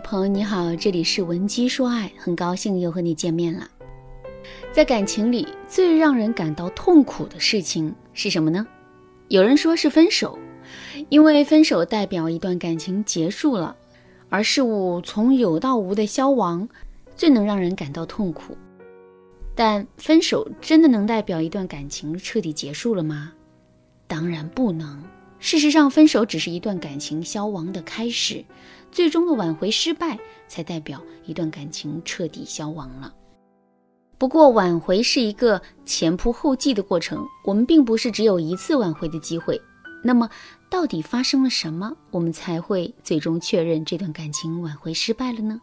朋友你好，这里是文姬说爱，很高兴又和你见面了。在感情里，最让人感到痛苦的事情是什么呢？有人说是分手，因为分手代表一段感情结束了，而事物从有到无的消亡，最能让人感到痛苦。但分手真的能代表一段感情彻底结束了吗？当然不能。事实上，分手只是一段感情消亡的开始，最终的挽回失败才代表一段感情彻底消亡了。不过，挽回是一个前仆后继的过程，我们并不是只有一次挽回的机会。那么，到底发生了什么，我们才会最终确认这段感情挽回失败了呢？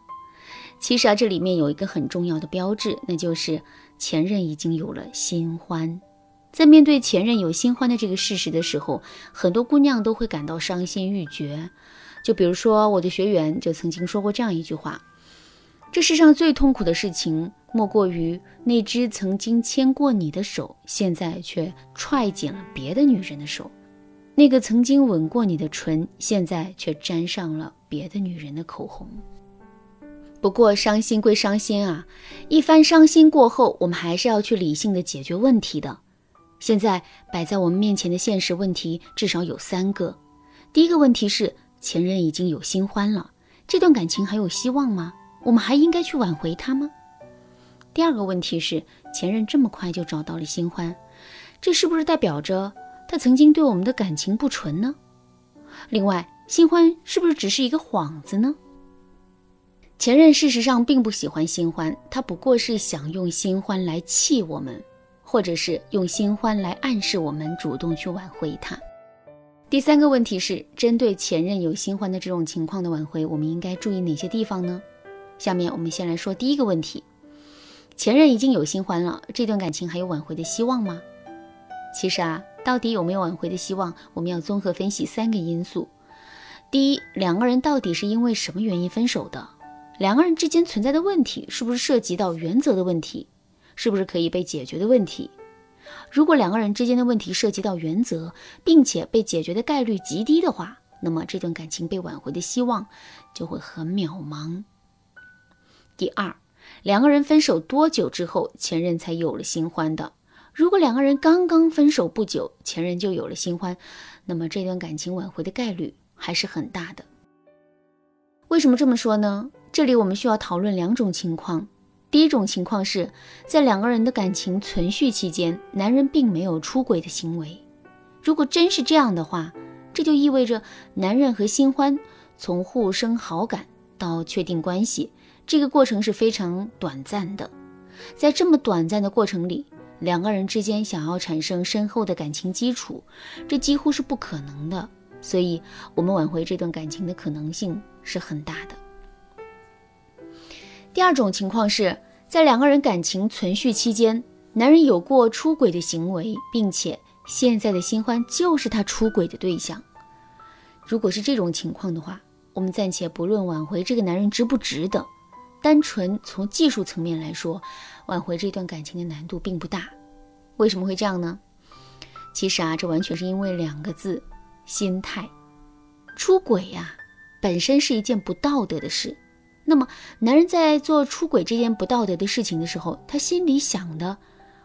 其实啊，这里面有一个很重要的标志，那就是前任已经有了新欢。在面对前任有新欢的这个事实的时候，很多姑娘都会感到伤心欲绝。就比如说我的学员就曾经说过这样一句话：“这世上最痛苦的事情，莫过于那只曾经牵过你的手，现在却踹紧了别的女人的手；那个曾经吻过你的唇，现在却沾上了别的女人的口红。”不过伤心归伤心啊，一番伤心过后，我们还是要去理性的解决问题的。现在摆在我们面前的现实问题至少有三个。第一个问题是，前任已经有新欢了，这段感情还有希望吗？我们还应该去挽回他吗？第二个问题是，前任这么快就找到了新欢，这是不是代表着他曾经对我们的感情不纯呢？另外，新欢是不是只是一个幌子呢？前任事实上并不喜欢新欢，他不过是想用新欢来气我们。或者是用新欢来暗示我们主动去挽回他。第三个问题是，针对前任有新欢的这种情况的挽回，我们应该注意哪些地方呢？下面我们先来说第一个问题：前任已经有新欢了，这段感情还有挽回的希望吗？其实啊，到底有没有挽回的希望，我们要综合分析三个因素。第一，两个人到底是因为什么原因分手的？两个人之间存在的问题是不是涉及到原则的问题？是不是可以被解决的问题？如果两个人之间的问题涉及到原则，并且被解决的概率极低的话，那么这段感情被挽回的希望就会很渺茫。第二，两个人分手多久之后前任才有了新欢的？如果两个人刚刚分手不久，前任就有了新欢，那么这段感情挽回的概率还是很大的。为什么这么说呢？这里我们需要讨论两种情况。第一种情况是在两个人的感情存续期间，男人并没有出轨的行为。如果真是这样的话，这就意味着男人和新欢从互生好感到确定关系，这个过程是非常短暂的。在这么短暂的过程里，两个人之间想要产生深厚的感情基础，这几乎是不可能的。所以，我们挽回这段感情的可能性是很大的。第二种情况是在两个人感情存续期间，男人有过出轨的行为，并且现在的新欢就是他出轨的对象。如果是这种情况的话，我们暂且不论挽回这个男人值不值得，单纯从技术层面来说，挽回这段感情的难度并不大。为什么会这样呢？其实啊，这完全是因为两个字：心态。出轨呀，本身是一件不道德的事。那么，男人在做出轨这件不道德的事情的时候，他心里想的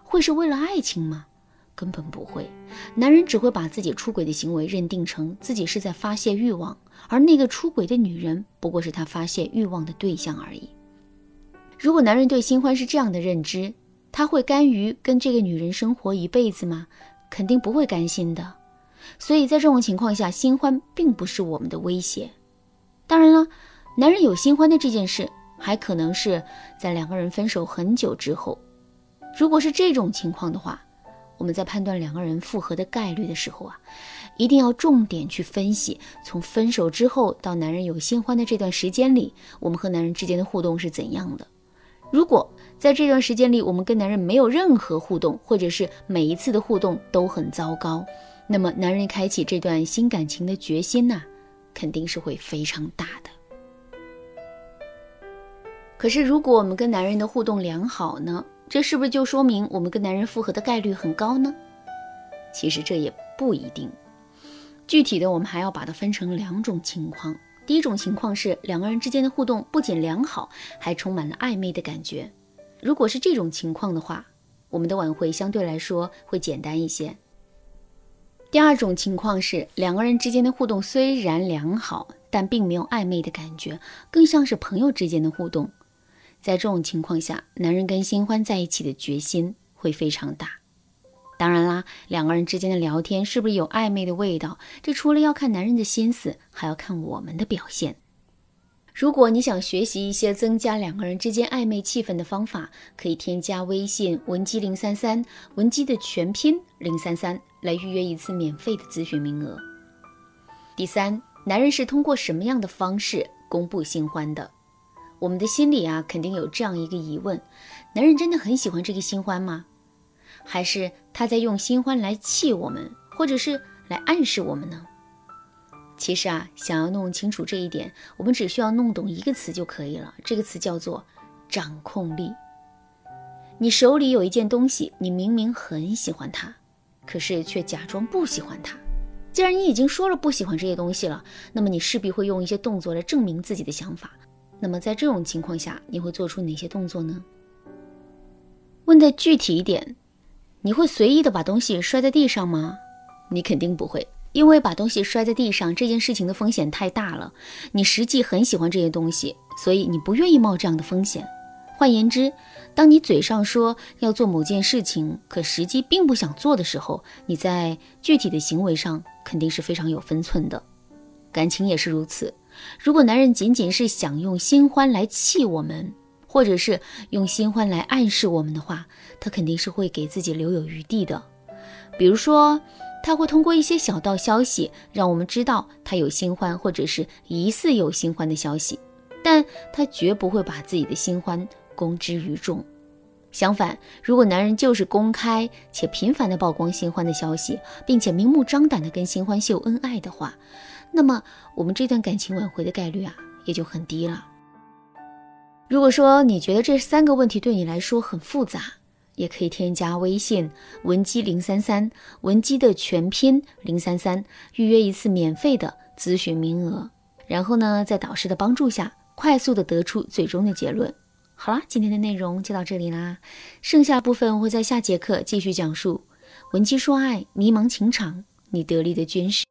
会是为了爱情吗？根本不会。男人只会把自己出轨的行为认定成自己是在发泄欲望，而那个出轨的女人不过是他发泄欲望的对象而已。如果男人对新欢是这样的认知，他会甘于跟这个女人生活一辈子吗？肯定不会甘心的。所以在这种情况下，新欢并不是我们的威胁。当然了。男人有新欢的这件事，还可能是在两个人分手很久之后。如果是这种情况的话，我们在判断两个人复合的概率的时候啊，一定要重点去分析，从分手之后到男人有新欢的这段时间里，我们和男人之间的互动是怎样的。如果在这段时间里，我们跟男人没有任何互动，或者是每一次的互动都很糟糕，那么男人开启这段新感情的决心呐，肯定是会非常大的。可是，如果我们跟男人的互动良好呢？这是不是就说明我们跟男人复合的概率很高呢？其实这也不一定。具体的，我们还要把它分成两种情况。第一种情况是两个人之间的互动不仅良好，还充满了暧昧的感觉。如果是这种情况的话，我们的挽回相对来说会简单一些。第二种情况是两个人之间的互动虽然良好，但并没有暧昧的感觉，更像是朋友之间的互动。在这种情况下，男人跟新欢在一起的决心会非常大。当然啦，两个人之间的聊天是不是有暧昧的味道，这除了要看男人的心思，还要看我们的表现。如果你想学习一些增加两个人之间暧昧气氛的方法，可以添加微信文姬零三三，文姬的全拼零三三，来预约一次免费的咨询名额。第三，男人是通过什么样的方式公布新欢的？我们的心里啊，肯定有这样一个疑问：男人真的很喜欢这个新欢吗？还是他在用新欢来气我们，或者是来暗示我们呢？其实啊，想要弄清楚这一点，我们只需要弄懂一个词就可以了。这个词叫做掌控力。你手里有一件东西，你明明很喜欢它，可是却假装不喜欢它。既然你已经说了不喜欢这些东西了，那么你势必会用一些动作来证明自己的想法。那么在这种情况下，你会做出哪些动作呢？问的具体一点，你会随意的把东西摔在地上吗？你肯定不会。因为把东西摔在地上这件事情的风险太大了，你实际很喜欢这些东西，所以你不愿意冒这样的风险。换言之，当你嘴上说要做某件事情，可实际并不想做的时候，你在具体的行为上肯定是非常有分寸的。感情也是如此，如果男人仅仅是想用新欢来气我们，或者是用新欢来暗示我们的话，他肯定是会给自己留有余地的，比如说。他会通过一些小道消息让我们知道他有新欢，或者是疑似有新欢的消息，但他绝不会把自己的新欢公之于众。相反，如果男人就是公开且频繁的曝光新欢的消息，并且明目张胆的跟新欢秀恩爱的话，那么我们这段感情挽回的概率啊也就很低了。如果说你觉得这三个问题对你来说很复杂，也可以添加微信文姬零三三，文姬的全拼零三三，预约一次免费的咨询名额。然后呢，在导师的帮助下，快速的得出最终的结论。好啦，今天的内容就到这里啦，剩下部分我会在下节课继续讲述。文姬说爱，迷茫情场，你得力的军师。